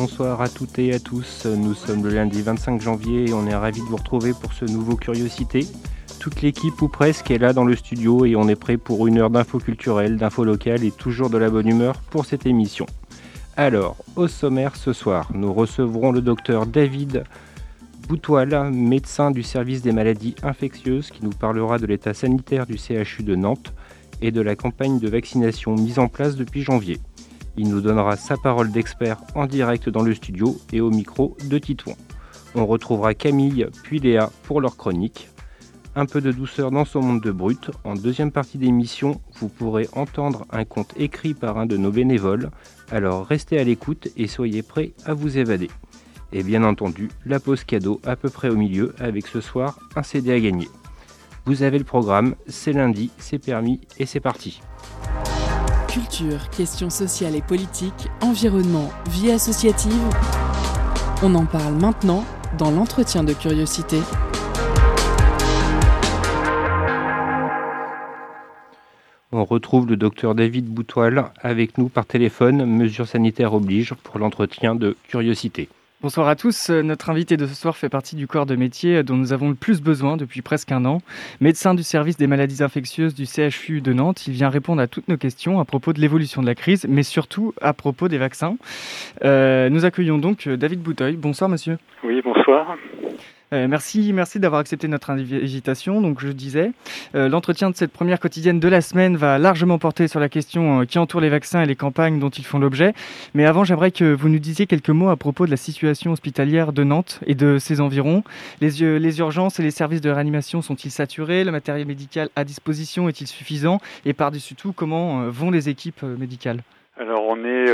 Bonsoir à toutes et à tous. Nous sommes le lundi 25 janvier et on est ravis de vous retrouver pour ce nouveau Curiosité. Toute l'équipe ou presque est là dans le studio et on est prêt pour une heure d'infos culturelles, d'infos locales et toujours de la bonne humeur pour cette émission. Alors, au sommaire ce soir, nous recevrons le docteur David Boutoil, médecin du service des maladies infectieuses, qui nous parlera de l'état sanitaire du CHU de Nantes et de la campagne de vaccination mise en place depuis janvier. Il nous donnera sa parole d'expert en direct dans le studio et au micro de Titouan. On retrouvera Camille puis Léa pour leur chronique. Un peu de douceur dans son monde de brut. En deuxième partie d'émission, vous pourrez entendre un conte écrit par un de nos bénévoles. Alors restez à l'écoute et soyez prêts à vous évader. Et bien entendu, la pause cadeau à peu près au milieu avec ce soir un CD à gagner. Vous avez le programme, c'est lundi, c'est permis et c'est parti. Culture, questions sociales et politiques, environnement, vie associative. On en parle maintenant dans l'entretien de curiosité. On retrouve le docteur David Boutoil avec nous par téléphone, mesures sanitaires oblige, pour l'entretien de curiosité. Bonsoir à tous. Euh, notre invité de ce soir fait partie du corps de métier euh, dont nous avons le plus besoin depuis presque un an. Médecin du service des maladies infectieuses du CHU de Nantes, il vient répondre à toutes nos questions à propos de l'évolution de la crise, mais surtout à propos des vaccins. Euh, nous accueillons donc David Bouteuil. Bonsoir monsieur. Oui, bonsoir. Euh, merci, merci d'avoir accepté notre invitation. Donc, je disais, euh, l'entretien de cette première quotidienne de la semaine va largement porter sur la question euh, qui entoure les vaccins et les campagnes dont ils font l'objet. Mais avant, j'aimerais que vous nous disiez quelques mots à propos de la situation hospitalière de Nantes et de ses environs. Les, les urgences et les services de réanimation sont-ils saturés? Le matériel médical à disposition est-il suffisant? Et par-dessus tout, comment vont les équipes médicales? Alors, on est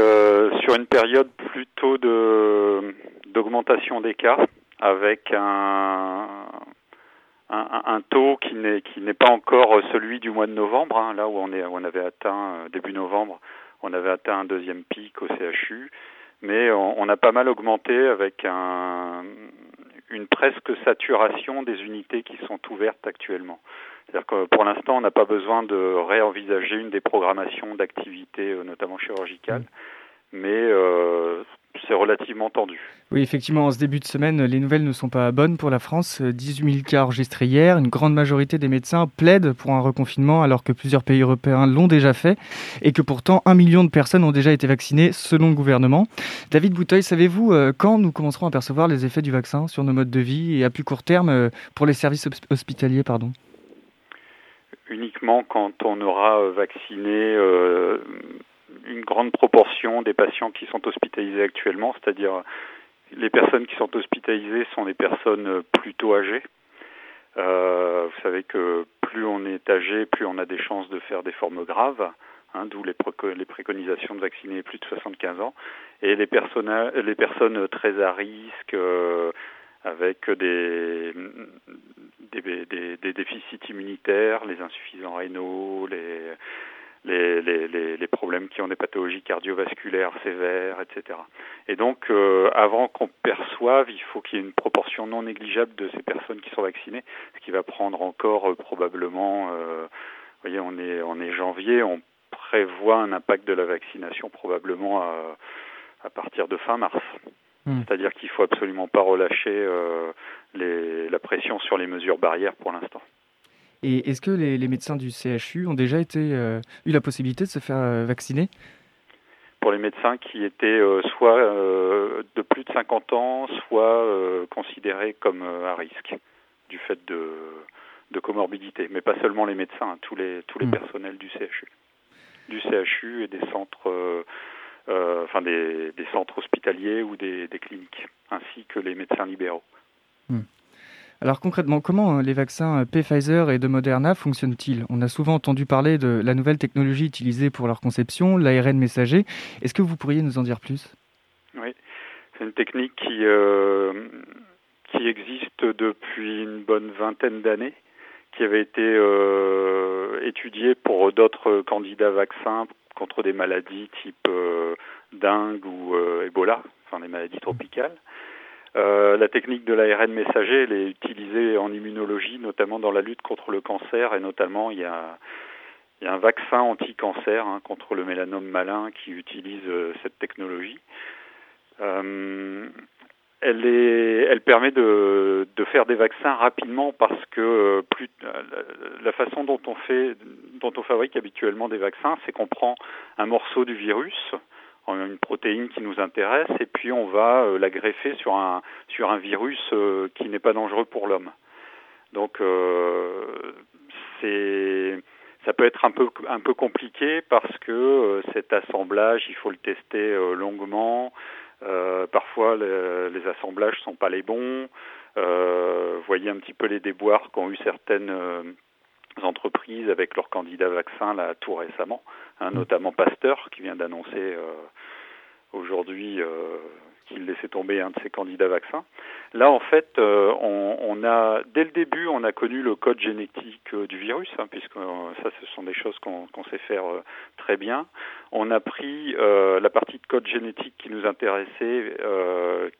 sur une période plutôt d'augmentation des cas avec un, un, un taux qui n'est qui n'est pas encore celui du mois de novembre, hein, là où on est on avait atteint euh, début novembre, on avait atteint un deuxième pic au CHU, mais on, on a pas mal augmenté avec un, une presque saturation des unités qui sont ouvertes actuellement. C'est-à-dire que pour l'instant, on n'a pas besoin de réenvisager une des programmations d'activités, euh, notamment chirurgicales, mais euh, c'est relativement tendu. Oui, effectivement, en ce début de semaine, les nouvelles ne sont pas bonnes pour la France. 18 000 cas enregistrés hier. Une grande majorité des médecins plaident pour un reconfinement alors que plusieurs pays européens l'ont déjà fait et que pourtant un million de personnes ont déjà été vaccinées selon le gouvernement. David Bouteuil, savez-vous euh, quand nous commencerons à percevoir les effets du vaccin sur nos modes de vie et à plus court terme euh, pour les services hospitaliers pardon? Uniquement quand on aura euh, vacciné des patients qui sont hospitalisés actuellement, c'est-à-dire les personnes qui sont hospitalisées sont des personnes plutôt âgées. Euh, vous savez que plus on est âgé, plus on a des chances de faire des formes graves, hein, d'où les, préconisations de vacciner plus de 75 ans. Et les personnes, très à risque, euh, avec des, des, déficits immunitaires, les insuffisants rénaux, les, les, les, les, problèmes qui ont des pathologies cardiovasculaires sévères, etc. Et donc, euh, avant qu'on perçoive, il faut qu'il y ait une proportion non négligeable de ces personnes qui sont vaccinées, ce qui va prendre encore euh, probablement, euh, vous voyez, on est, on est janvier, on prévoit un impact de la vaccination probablement à, à partir de fin mars. Hmm. C'est-à-dire qu'il faut absolument pas relâcher euh, les, la pression sur les mesures barrières pour l'instant. Et est-ce que les, médecins du CHU ont déjà été, euh, eu la possibilité de se faire euh, vacciner? Pour les médecins qui étaient euh, soit de plus de 50 ans, soit considérés comme à risque du fait de, de comorbidité. Mais pas seulement les médecins, hein, tous les, tous les hmm. personnels du CHU. Du CHU et des centres, enfin des, des, centres hospitaliers ou des, des, cliniques, ainsi que les médecins libéraux. Hmm. Alors concrètement, comment euh, les vaccins euh, Pfizer et de Moderna fonctionnent-ils? On a souvent entendu parler de la nouvelle technologie utilisée pour leur conception, l'ARN messager. Est-ce que vous pourriez nous en dire plus? Oui. C'est une technique qui, qui existe depuis une bonne vingtaine d'années, qui avait été étudiée pour d'autres candidats vaccins contre des maladies type dengue ou Ebola, enfin des maladies tropicales. Euh, la technique de l'ARN messager, est utilisée en immunologie, notamment dans la lutte contre le cancer, et notamment il y a, un vaccin anti-cancer hein, contre le mélanome malin qui utilise euh, cette technologie. Euh, elle, permet de, faire des vaccins rapidement parce que la façon dont on fait, dont on fabrique habituellement des vaccins, c'est qu'on prend un morceau du virus, une protéine qui nous intéresse et puis on va euh, la greffer sur un sur un virus euh, qui n'est pas dangereux pour l'homme. Donc euh, c'est ça peut être un peu un peu compliqué parce que cet assemblage, il faut le tester longuement. parfois, les assemblages sont pas les bons. voyez un petit peu les déboires qu'ont eu certaines entreprises avec leurs candidats vaccins là tout récemment, hein, notamment Pasteur qui vient d'annoncer aujourd'hui euh, qu'il laissait tomber un de ses candidats vaccins. Là, en fait, euh, on, a dès le début, on a connu le code génétique euh, du virus, hein, puisque ça, ce sont des choses qu'on sait faire très bien. On a pris la partie de code génétique qui nous intéressait,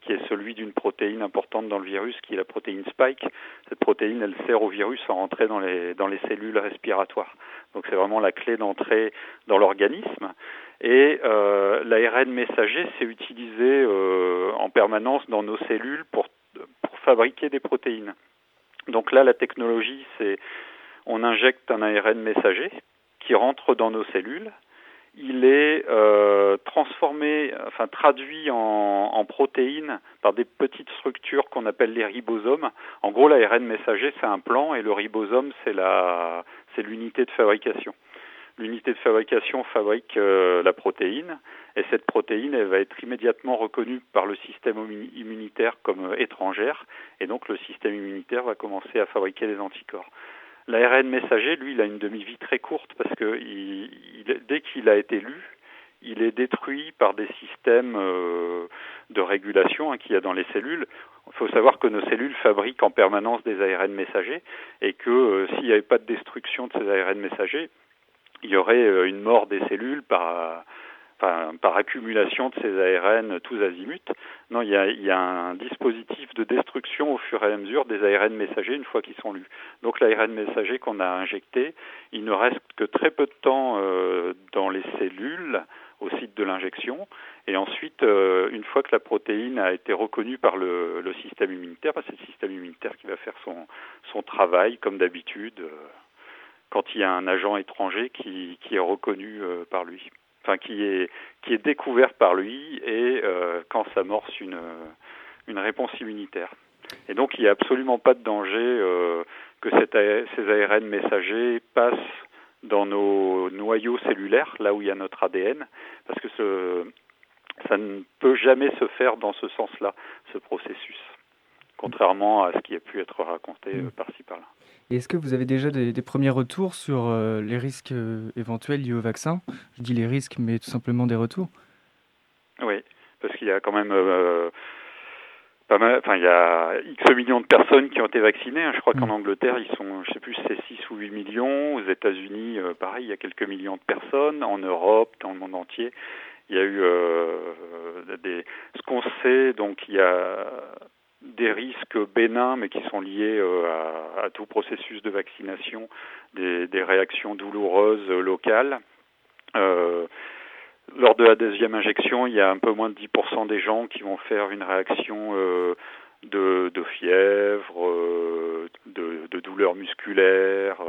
qui est celui d'une protéine importante dans le virus, qui est la protéine spike. Cette protéine, elle sert au virus à rentrer dans les cellules respiratoires. Donc, c'est vraiment la clé d'entrée dans l'organisme. Et euh, l'ARN messager, c'est utilisé euh, en permanence dans nos cellules pour, pour fabriquer des protéines. Donc là, la technologie, c'est on injecte un ARN messager qui rentre dans nos cellules. Il est euh, transformé, enfin traduit en, en protéines par des petites structures qu'on appelle les ribosomes. En gros, l'ARN messager, c'est un plan et le ribosome, c'est l'unité de fabrication l'unité de fabrication fabrique euh, la protéine et cette protéine elle va être immédiatement reconnue par le système immunitaire comme euh, étrangère et donc le système immunitaire va commencer à fabriquer des anticorps. L'ARN messager, lui, il a une demi-vie très courte parce que il, dès qu'il a été lu, il est détruit par des systèmes euh, de régulation hein, qu'il y a dans les cellules. Il faut savoir que nos cellules fabriquent en permanence des ARN messagers et que s'il n'y avait pas de destruction de ces ARN messagers, il y aurait euh, une mort des cellules par, accumulation de ces ARN tous azimuts. Non, il y, a, il y a un dispositif de destruction au fur et à mesure des ARN messagers une fois qu'ils sont lus. Donc l'ARN messager qu'on a injecté, il ne reste que très peu de temps euh, dans les cellules au site de l'injection. Et ensuite, euh, une fois que la protéine a été reconnue par le, le système immunitaire, bah, c'est le système immunitaire qui va faire son, son travail comme d'habitude quand il y a un agent étranger qui, qui est reconnu euh, par lui, enfin qui est qui est découvert par lui et euh, quand s'amorce une une réponse immunitaire. Et donc il n'y a absolument pas de danger euh, que ces ARN messagers passent dans nos noyaux cellulaires, là où il y a notre ADN, parce que ce, ça ne peut jamais se faire dans ce sens-là, ce processus, contrairement à ce qui a pu être raconté par-ci par-là est-ce que vous avez déjà des, premiers retours sur euh, les risques euh, éventuels liés au vaccin? Je dis les risques, mais tout simplement des retours. Oui, parce qu'il y a quand même euh, pas mal, enfin il y a X millions de personnes qui ont été vaccinées. Hein. Je crois qu'en mm. Angleterre, ils sont, je sais plus, c'est 6 ou 8 millions. Aux États-Unis, pareil, il y a quelques millions de personnes. En Europe, dans le monde entier, il y a eu des. Ce qu'on sait, donc il y a des risques bénins, mais qui sont liés euh, à, tout processus de vaccination, des, réactions douloureuses locales. Euh, lors de la deuxième injection, il y a un peu moins de 10% des gens qui vont faire une réaction euh, de, fièvre, de, de douleurs musculaires,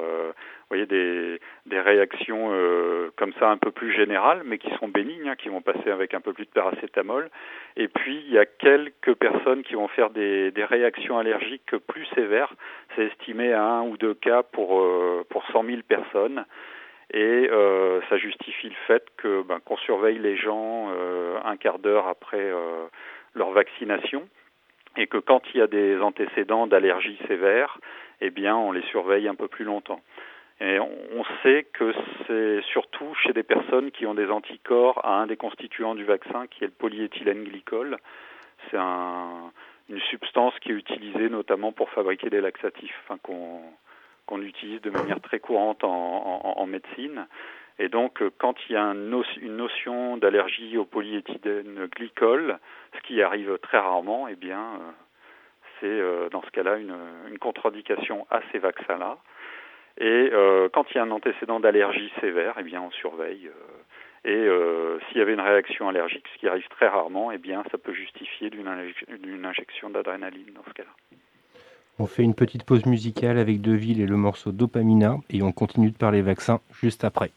vous voyez des, réactions euh, comme ça un peu plus générales, mais qui sont bénignes, hein, qui vont passer avec un peu plus de paracétamol. Et puis il y a quelques personnes qui vont faire des, réactions allergiques plus sévères. C'est estimé à un ou deux cas pour euh, pour 100 000 personnes. Et euh, ça justifie le fait que ben, qu'on surveille les gens euh, un quart d'heure après euh, leur vaccination et que quand il y a des antécédents d'allergie sévère, eh bien on les surveille un peu plus longtemps. Et on sait que c'est surtout chez des personnes qui ont des anticorps à un des constituants du vaccin, qui est le polyéthylène glycol. c'est une substance qui est utilisée notamment pour fabriquer des laxatifs, enfin, qu'on utilise de manière très courante en, médecine. Et donc, quand il y a une notion d'allergie au polyéthylène glycol, ce qui arrive très rarement, eh bien, c'est dans ce cas-là une, une contre-indication à ces vaccins-là. Et euh, quand il y a un antécédent d'allergie sévère, eh bien, on surveille. Euh, et euh, s'il y avait une réaction allergique, ce qui arrive très rarement, eh bien, ça peut justifier d'une injection d'adrénaline dans ce cas-là. On fait une petite pause musicale avec Deville et le morceau Dopamina et on continue de parler vaccins juste après.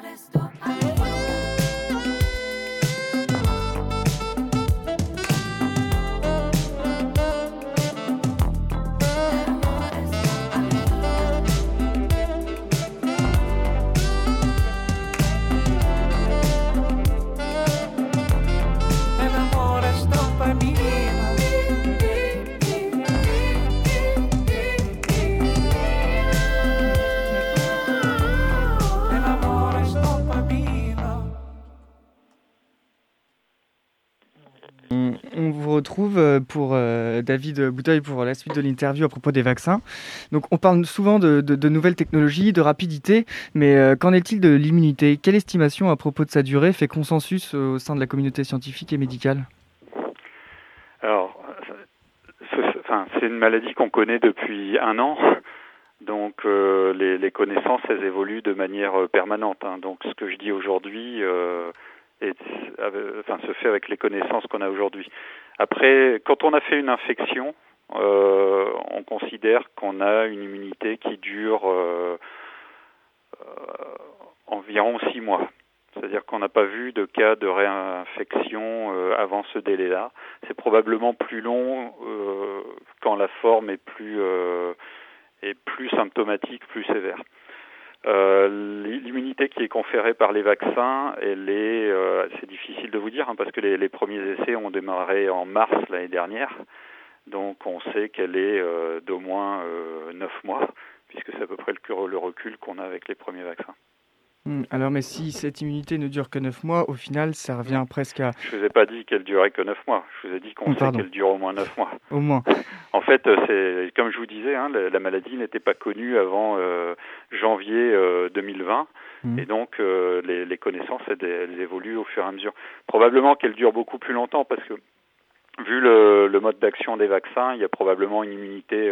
Retrouve David Bouteuil pour la suite de l'interview à propos des vaccins. Donc on parle souvent de, nouvelles technologies, de rapidité, mais euh, qu'en est-il de l'immunité? Quelle estimation à propos de sa durée fait consensus au sein de la communauté scientifique et médicale? Alors, c'est une maladie qu'on connaît depuis un an. Donc les, connaissances, elles évoluent de manière permanente. Hein. Donc ce que je dis aujourd'hui enfin, se fait avec les connaissances qu'on a aujourd'hui. Après, quand on a fait une infection, on considère qu'on a une immunité qui dure environ six mois. C'est-à-dire qu'on n'a pas vu de cas de réinfection avant ce délai-là. C'est probablement plus long quand la forme est plus est plus symptomatique, plus sévère. Euh, l'immunité qui est conférée par les vaccins, elle est, euh, c'est difficile de vous dire hein, parce que les, premiers essais ont démarré en mars l'année dernière, donc on sait qu'elle est euh, d'au moins neuf mois, puisque c'est à peu près le, le recul qu'on a avec les premiers vaccins. Hmm, alors, mais si cette immunité ne dure que 9 mois, au final, ça revient presque à... Je ne vous ai pas dit qu'elle durait que 9 mois. Je vous ai dit qu'on oh, sait qu'elle dure au moins 9 mois. Au moins. En fait, euh, c'est comme je vous disais, hein, la, maladie n'était pas connue avant euh, janvier 2020. Euh, hmm. Et donc, les, les, connaissances, elles, évoluent au fur et à mesure. Probablement qu'elle dure beaucoup plus longtemps parce que, vu le, le mode d'action des vaccins, il y a probablement une immunité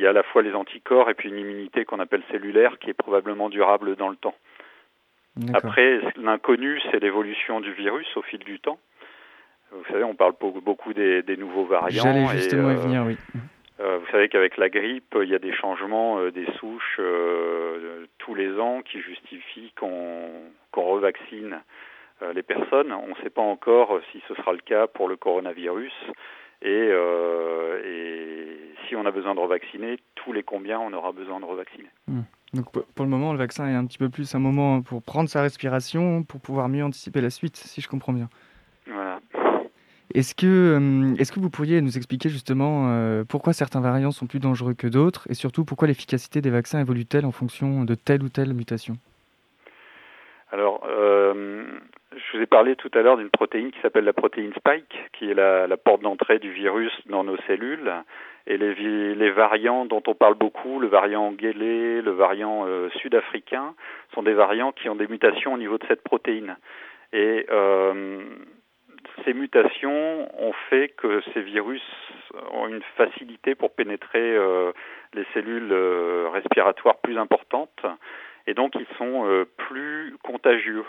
il y a à la fois les anticorps et puis une immunité qu'on appelle cellulaire qui est probablement durable dans le temps. Après, l'inconnu, c'est l'évolution du virus au fil du temps. Vous savez, on parle beaucoup des, nouveaux variants. J'allais justement euh, venir, oui. Euh, vous savez qu'avec la grippe, il y a des changements euh, des souches tous les ans qui justifient qu'on revaccine les personnes. On ne sait pas encore si ce sera le cas pour le coronavirus. Et, et si on a besoin de revacciner, tous les combien on aura besoin de revacciner. Hmm. Donc pour le moment, le vaccin est un petit peu plus un moment pour prendre sa respiration, pour pouvoir mieux anticiper la suite, si je comprends bien. Voilà. Est-ce que, euh, est-ce que vous pourriez nous expliquer justement euh, pourquoi certains variants sont plus dangereux que d'autres et surtout pourquoi l'efficacité des vaccins évolue-t-elle en fonction de telle ou telle mutation? Alors, euh, je vous ai parlé tout à l'heure d'une protéine qui s'appelle la protéine spike, qui est la, la porte d'entrée du virus dans nos cellules et les, les, variants dont on parle beaucoup, le variant guélé, le variant euh, sud-africain, sont des variants qui ont des mutations au niveau de cette protéine. Et euh, ces mutations ont fait que ces virus ont une facilité pour pénétrer euh, les cellules euh, respiratoires plus importantes, et donc ils sont plus contagieux.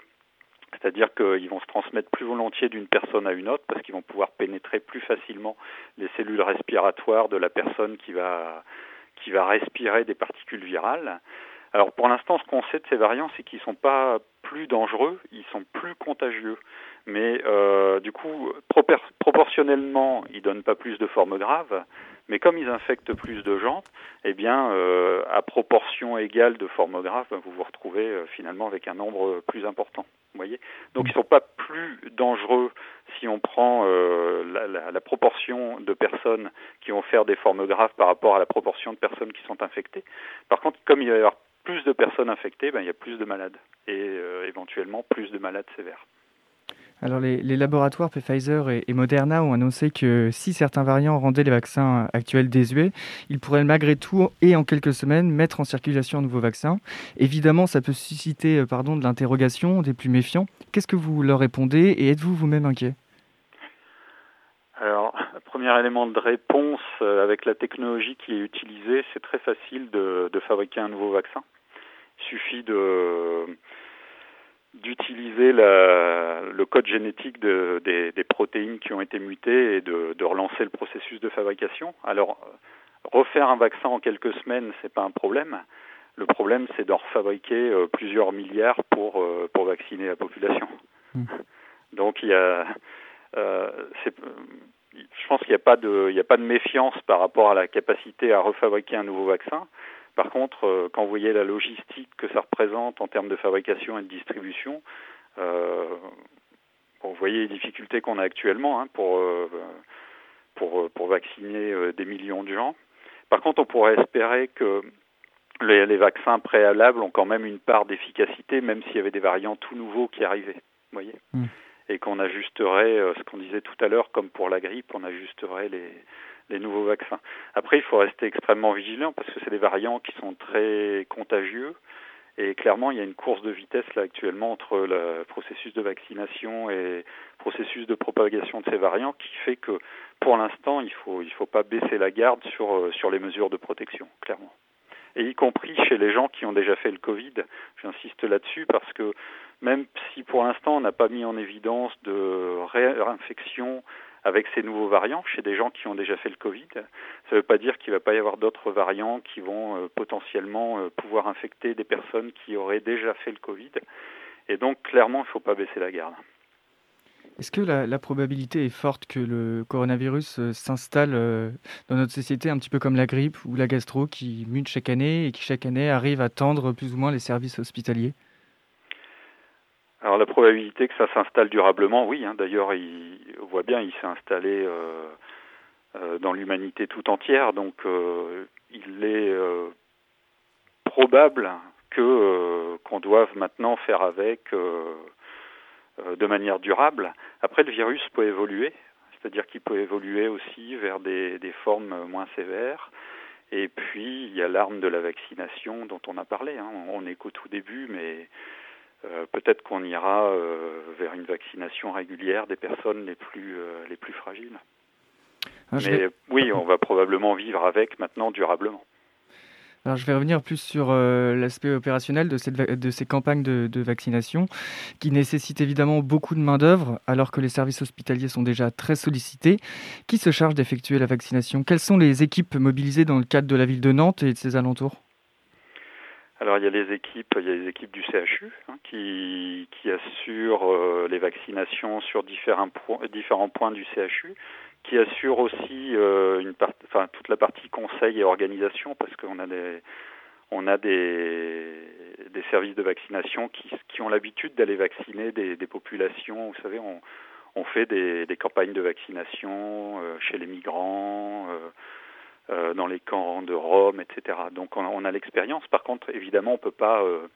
C'est-à-dire qu'ils vont se transmettre plus volontiers d'une personne à une autre parce qu'ils vont pouvoir pénétrer plus facilement les cellules respiratoires de la personne qui va, qui va respirer des particules virales. Alors pour l'instant, ce qu'on sait de ces variants, c'est qu'ils ne sont pas plus dangereux, ils sont plus contagieux. Mais euh, du coup, proportionnellement, ils donnent pas plus de formes graves. Mais comme ils infectent plus de gens, eh bien, euh, à proportion égale de formes graves, vous vous retrouvez euh, finalement avec un nombre plus important. Vous voyez Donc, ils sont pas plus dangereux si on prend euh, la, proportion de personnes qui vont faire des formes graves par rapport à la proportion de personnes qui sont infectées. Par contre, comme il va y avoir plus de personnes infectées, ben, il y a plus de malades et éventuellement plus de malades sévères. Alors les, laboratoires Pfizer et, Moderna ont annoncé que si certains variants rendaient les vaccins actuels désuets, ils pourraient malgré tout et en quelques semaines mettre en circulation un nouveau vaccin. Évidemment, ça peut susciter euh, pardon, de l'interrogation des plus méfiants. Qu'est-ce que vous leur répondez et êtes-vous vous-même inquiet? Alors, premier élément de réponse, euh, avec la technologie qui est utilisée, c'est très facile de, de, fabriquer un nouveau vaccin. Il suffit de, d'utiliser le code génétique de, des, des, protéines qui ont été mutées et de, de, relancer le processus de fabrication. Alors, refaire un vaccin en quelques semaines, c'est pas un problème. Le problème, c'est d'en refabriquer euh, plusieurs milliards pour euh, pour vacciner la population. Mmh. Donc, il y a, euh, je pense qu'il n'y a a pas de méfiance par rapport à la capacité à refabriquer un nouveau vaccin. Par contre, euh, quand vous voyez la logistique que ça représente en termes de fabrication et de distribution, euh, vous voyez les difficultés qu'on a actuellement hein, pour, euh, pour, pour vacciner des millions de gens. Par contre, on pourrait espérer que les, les, vaccins préalables ont quand même une part d'efficacité, même s'il y avait des variants tout nouveaux qui arrivaient. Vous voyez mmh. Et qu'on ajusterait, ce qu'on disait tout à l'heure, comme pour la grippe, on ajusterait les, les nouveaux vaccins. Après, il faut rester extrêmement vigilant parce que c'est des variants qui sont très contagieux. Et clairement, il y a une course de vitesse là actuellement entre le processus de vaccination et le processus de propagation de ces variants qui fait que pour l'instant, il faut il faut pas baisser la garde sur euh, sur les mesures de protection, clairement. Et y compris chez les gens qui ont déjà fait le Covid, j'insiste là-dessus parce que même si pour l'instant on n'a pas mis en évidence de réinfection avec ces nouveaux variants chez des gens qui ont déjà fait le Covid. Ça ne veut pas dire qu'il ne va pas y avoir d'autres variants qui vont euh, potentiellement euh, pouvoir infecter des personnes qui auraient déjà fait le Covid. Et donc, clairement, il ne faut pas baisser la garde. Est-ce que la, probabilité est forte que le coronavirus euh, s'installe dans notre société un petit peu comme la grippe ou la gastro qui mute chaque année et qui chaque année arrive à tendre plus ou moins les services hospitaliers? Alors la probabilité que ça s'installe durablement, oui. Hein. D'ailleurs, on voit bien, il s'est installé euh, euh, dans l'humanité tout entière. Donc, euh, il est probable que qu'on doive maintenant faire avec de manière durable. Après, le virus peut évoluer, c'est-à-dire qu'il peut évoluer aussi vers des, formes moins sévères. Et puis, il y a l'arme de la vaccination dont on a parlé. Hein. On n'est qu'au tout début, mais euh, peut-être qu'on ira euh, vers une vaccination régulière des personnes les plus euh, les plus fragiles. Ah, Mais oui, on va probablement vivre avec maintenant durablement. Alors, je vais revenir plus sur l'aspect opérationnel de, cette, de ces campagnes de, de, vaccination qui nécessitent évidemment beaucoup de main-d'œuvre alors que les services hospitaliers sont déjà très sollicités. Qui se charge d'effectuer la vaccination? Quelles sont les équipes mobilisées dans le cadre de la ville de Nantes et de ses alentours? Alors il y a les équipes, il y a les équipes du CHU hein, qui, qui assurent euh, les vaccinations sur différents, points, points du CHU, qui assurent aussi euh, une part, toute la partie conseil et organisation parce qu'on a des on a des, services de vaccination qui, qui ont l'habitude d'aller vacciner des, populations. Vous savez, on, on fait des, campagnes de vaccination euh, chez les migrants. Dans les camps de Rome, etc. Donc on, a l'expérience. Par contre, évidemment, on ne peut pas euh,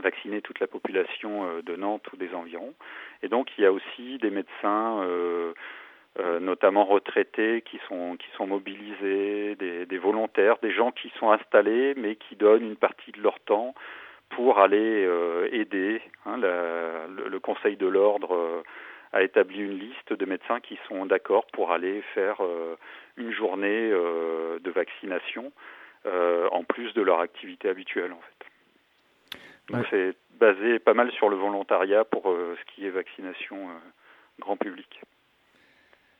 vacciner toute la population euh, de Nantes ou des environs. Et donc il y a aussi des médecins, notamment retraités, qui sont qui mobilisés, des, volontaires, des gens qui sont installés, mais qui donnent une partie de leur temps pour aller aider. Hein, le, le, Conseil de l'ordre a établi une liste de médecins qui sont d'accord pour aller faire euh, une journée euh, de vaccination euh, en plus de leur activité habituelle en fait. Donc c'est basé pas mal sur le volontariat pour ce qui est vaccination grand public.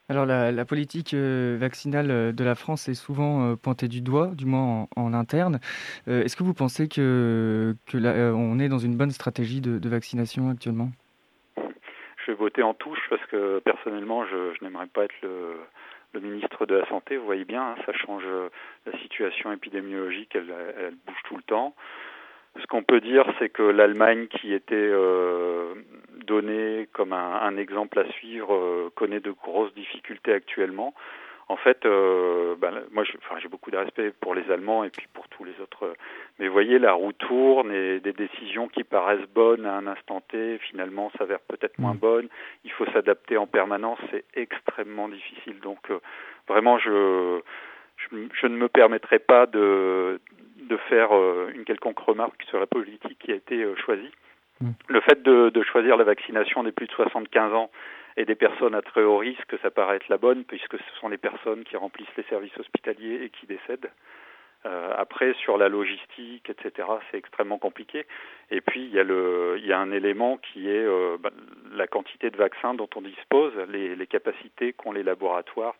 Alors la, politique vaccinale de la France est souvent pointée du doigt, du moins en, interne. Est-ce que vous pensez que, que on est dans une bonne stratégie de vaccination actuellement? Je vais voter en touche parce que personnellement, je, n'aimerais pas être le, le, ministre de la Santé. Vous voyez bien, hein, ça change la situation épidémiologique, elle, elle, bouge tout le temps. Ce qu'on peut dire, c'est que l'Allemagne, qui était euh, donnée comme un, un, exemple à suivre, euh, connaît de grosses difficultés actuellement en fait, euh, ben, moi, j'ai beaucoup de respect pour les Allemands et puis pour tous les autres. Mais vous voyez, la roue tourne et des décisions qui paraissent bonnes à un instant T, finalement, s'avèrent peut-être moins mm. bonnes. Il faut s'adapter en permanence, c'est extrêmement difficile. Donc, euh, vraiment, je, je, ne me permettrai pas de, de faire euh, une quelconque remarque sur la politique qui a été euh, choisie. Mm. Le fait de, de choisir la vaccination des plus de 75 ans et des personnes à très haut risque, ça paraît être la bonne, puisque ce sont les personnes qui remplissent les services hospitaliers et qui décèdent. Euh, après, sur la logistique, etc., c'est extrêmement compliqué. Et puis, il y a, le, il y a un élément qui est euh, bah, la quantité de vaccins dont on dispose, les, les capacités qu'ont les laboratoires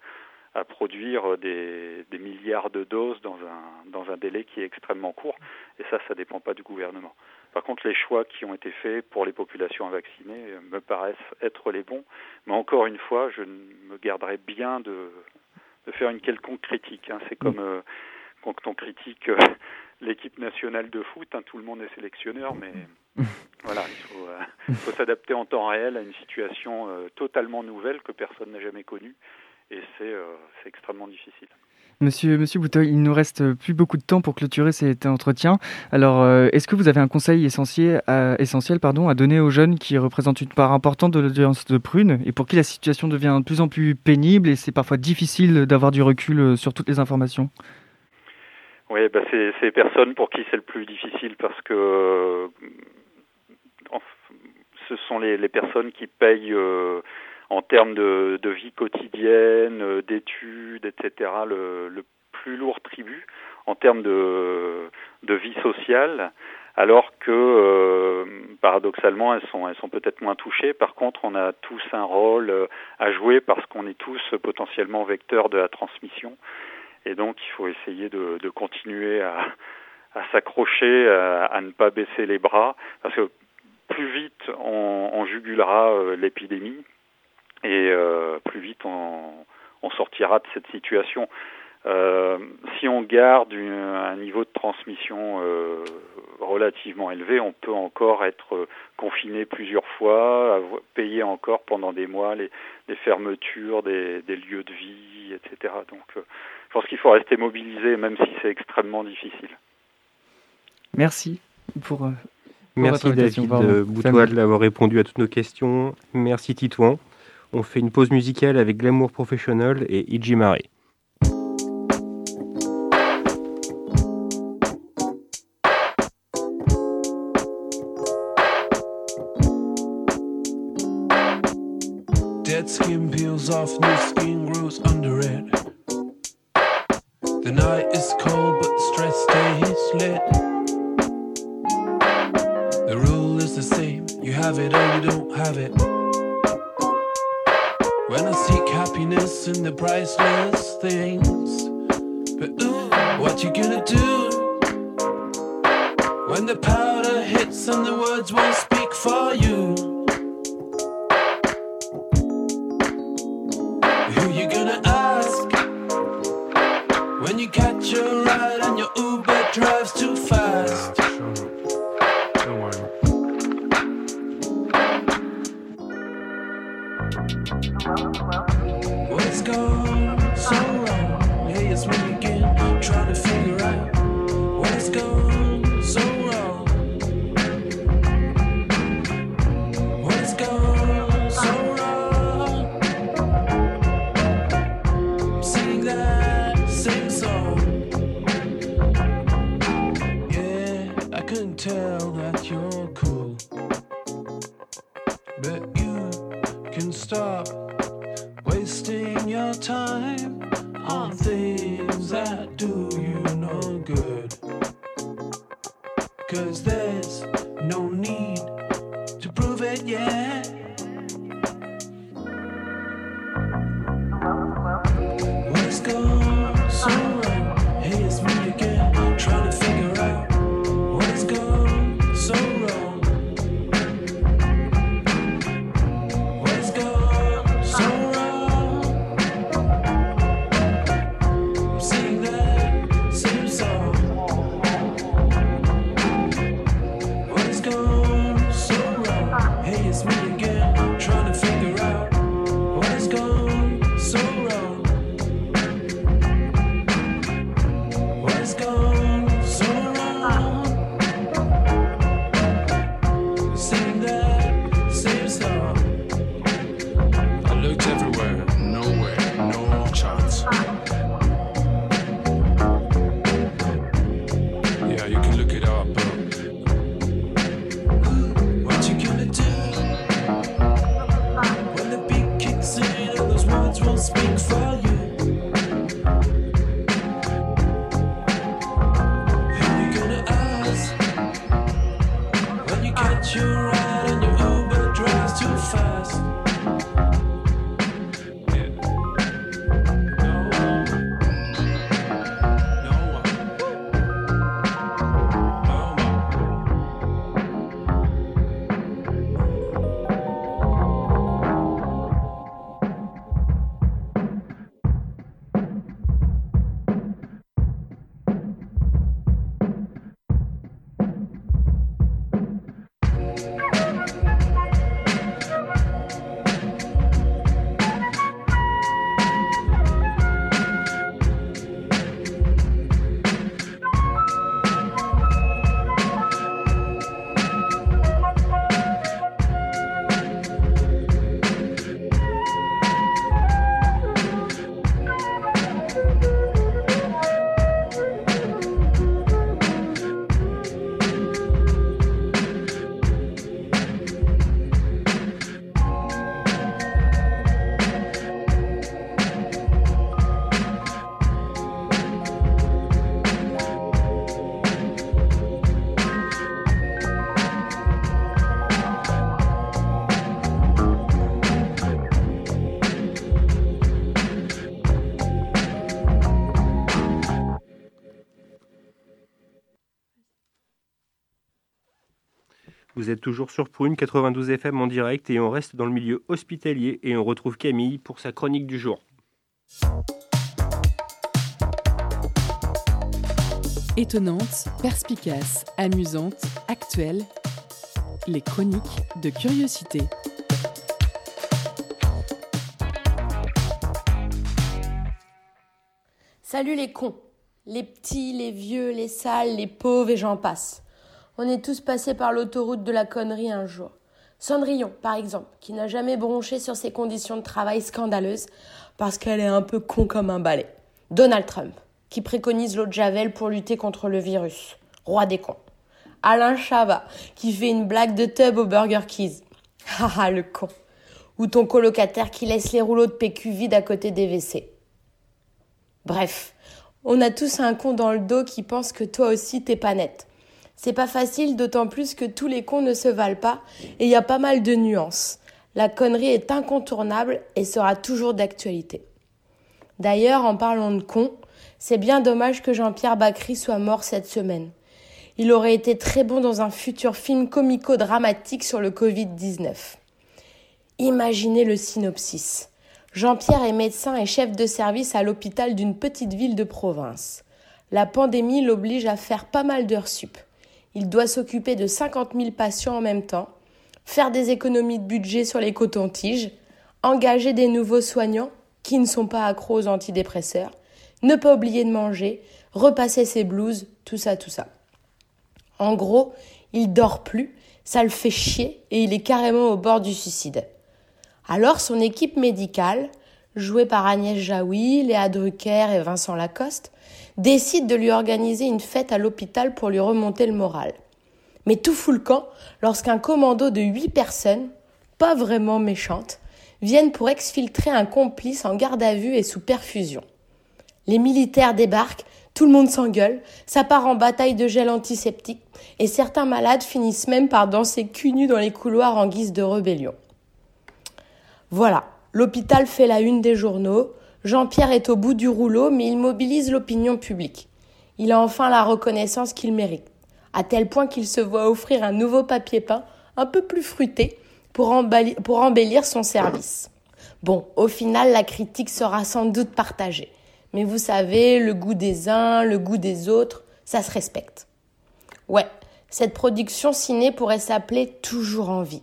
à produire des, des, milliards de doses dans un, dans un délai qui est extrêmement court. Et ça, ça ne dépend pas du gouvernement. Par contre, les choix qui ont été faits pour les populations vaccinées me paraissent être les bons. Mais encore une fois, je me garderai bien de, de faire une quelconque critique. Hein. C'est comme euh, quand on critique euh, l'équipe nationale de foot, hein, tout le monde est sélectionneur, mais voilà, il faut, euh, faut s'adapter en temps réel à une situation totalement nouvelle que personne n'a jamais connue, et c'est extrêmement difficile. Monsieur, Monsieur Bouteuil, il nous reste plus beaucoup de temps pour clôturer cet entretien. Alors, euh, est-ce que vous avez un conseil essentiel, pardon, à donner aux jeunes qui représentent une part importante de l'audience de Prune et pour qui la situation devient de plus en plus pénible et c'est parfois difficile d'avoir du recul euh, sur toutes les informations? Oui, bah c'est ces personnes pour qui c'est le plus difficile parce que euh, ce sont les, les personnes qui payent en termes de, de, vie quotidienne, euh, d'études, etc., le, le, plus lourd tribut en termes de, de vie sociale. alors que euh, paradoxalement elles sont elles sont peut-être moins touchées. Par contre, on a tous un rôle euh, à jouer parce qu'on est tous potentiellement vecteurs de la transmission, et donc il faut essayer de, de continuer à, à s'accrocher, à, ne pas baisser les bras, parce que plus vite on, on jugulera euh, l'épidémie et plus vite on, on sortira de cette situation. Euh, si on garde un niveau de transmission euh, relativement élevé, on peut encore être confiné plusieurs fois, payer encore pendant des mois les, fermetures des, lieux de vie, etc. Donc euh, je pense qu'il faut rester mobilisé, même si c'est extrêmement difficile. Merci pour... Merci David Boutoil d'avoir répondu à toutes nos questions. Merci Titouan. On fait une pause musicale avec Glamour Professionnel et Iji Mare. Dead skin peels off, new skin grows under it. The night is cold, but the stress stays lit. The rule is the same you have it or you don't have it. When I seek happiness in the priceless things. But ooh, what you gonna do? When the powder hits and the words won't speak for you. Vous êtes toujours sur Prune 92 FM en direct et on reste dans le milieu hospitalier et on retrouve Camille pour sa chronique du jour. Étonnante, perspicace, amusante, actuelle, les chroniques de curiosité. Salut les cons, les petits, les vieux, les sales, les pauvres et j'en passe. On est tous passés par l'autoroute de la connerie un jour. Cendrillon, par exemple, qui n'a jamais bronché sur ses conditions de travail scandaleuses parce qu'elle est un peu con comme un balai. Donald Trump, qui préconise l'eau de Javel pour lutter contre le virus. Roi des cons. Alain Chabat, qui fait une blague de tub au Burger Keys. Haha, le con. Ou ton colocataire qui laisse les rouleaux de PQ vides à côté des WC. Bref, on a tous un con dans le dos qui pense que toi aussi t'es pas net. C'est pas facile, d'autant plus que tous les cons ne se valent pas et il y a pas mal de nuances. La connerie est incontournable et sera toujours d'actualité. D'ailleurs, en parlant de cons, c'est bien dommage que Jean-Pierre Bacry soit mort cette semaine. Il aurait été très bon dans un futur film comico-dramatique sur le Covid-19. Imaginez le synopsis. Jean-Pierre est médecin et chef de service à l'hôpital d'une petite ville de province. La pandémie l'oblige à faire pas mal d'heures sup. Il doit s'occuper de 50 000 patients en même temps, faire des économies de budget sur les cotons-tiges, engager des nouveaux soignants qui ne sont pas accros aux antidépresseurs, ne pas oublier de manger, repasser ses blouses, tout ça, tout ça. En gros, il dort plus, ça le fait chier et il est carrément au bord du suicide. Alors son équipe médicale, jouée par Agnès Jaoui, Léa Drucker et Vincent Lacoste, décide de lui organiser une fête à l'hôpital pour lui remonter le moral. Mais tout fout le camp lorsqu'un commando de huit personnes, pas vraiment méchantes, viennent pour exfiltrer un complice en garde à vue et sous perfusion. Les militaires débarquent, tout le monde s'engueule, ça part en bataille de gel antiseptique, et certains malades finissent même par danser cul nu dans les couloirs en guise de rébellion. Voilà, l'hôpital fait la une des journaux, Jean-Pierre est au bout du rouleau, mais il mobilise l'opinion publique. Il a enfin la reconnaissance qu'il mérite, à tel point qu'il se voit offrir un nouveau papier peint, un peu plus fruité, pour, embellir son service. Bon, au final, la critique sera sans doute partagée. Mais vous savez, le goût des uns, le goût des autres, ça se respecte. Ouais, cette production ciné pourrait s'appeler Toujours en vie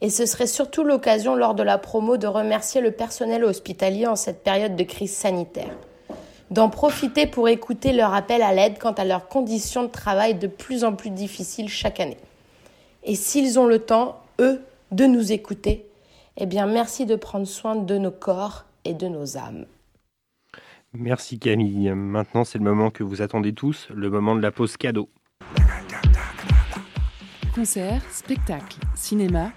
et ce serait surtout l'occasion lors de la promo de remercier le personnel hospitalier en cette période de crise sanitaire. D'en profiter pour écouter leur appel à l'aide quant à leurs conditions de travail de plus en plus difficiles chaque année. Et s'ils ont le temps, eux, de nous écouter, eh bien merci de prendre soin de nos corps et de nos âmes. Merci Camille. Maintenant, c'est le moment que vous attendez tous, le moment de la pause cadeau. Concert, spectacle, cinéma.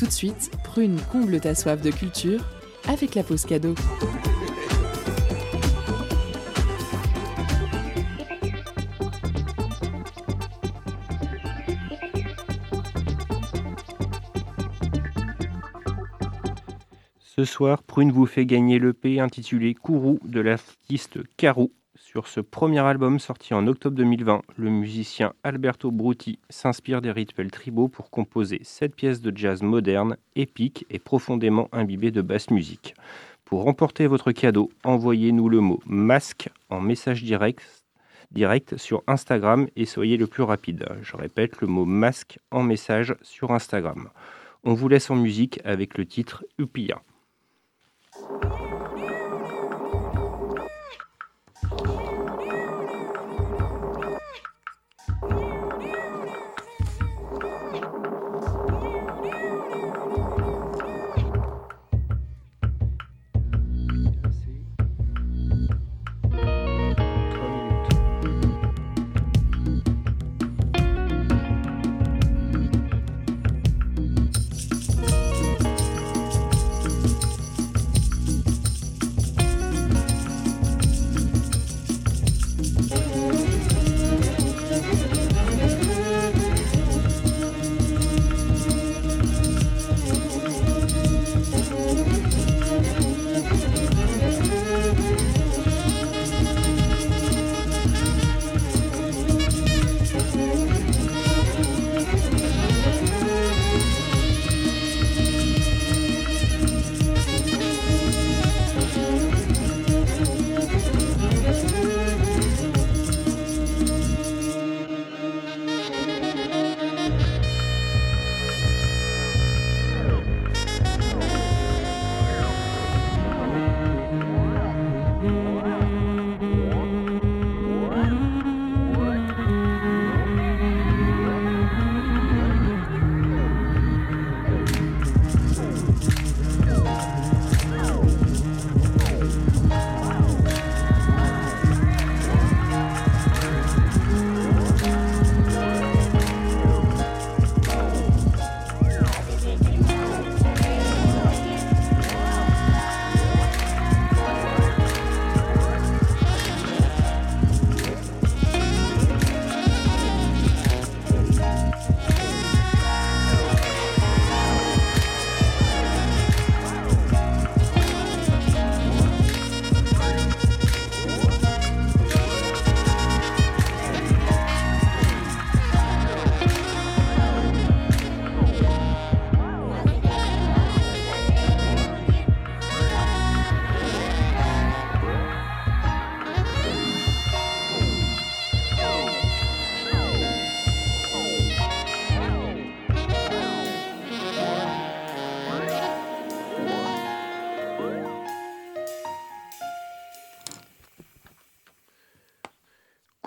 Tout de suite, Prune comble ta soif de culture avec la pause cadeau. Ce soir, Prune vous fait gagner l'EP intitulé Kourou de l'artiste Karou. Sur ce premier album sorti en octobre 2020, le musicien Alberto Brutti s'inspire des rituels tribaux pour composer cette pièce de jazz moderne, épique et profondément imbibée de basse musique. Pour remporter votre cadeau, envoyez-nous le mot masque en message direct, direct sur Instagram et soyez le plus rapide. Je répète le mot masque en message sur Instagram. On vous laisse en musique avec le titre Upia.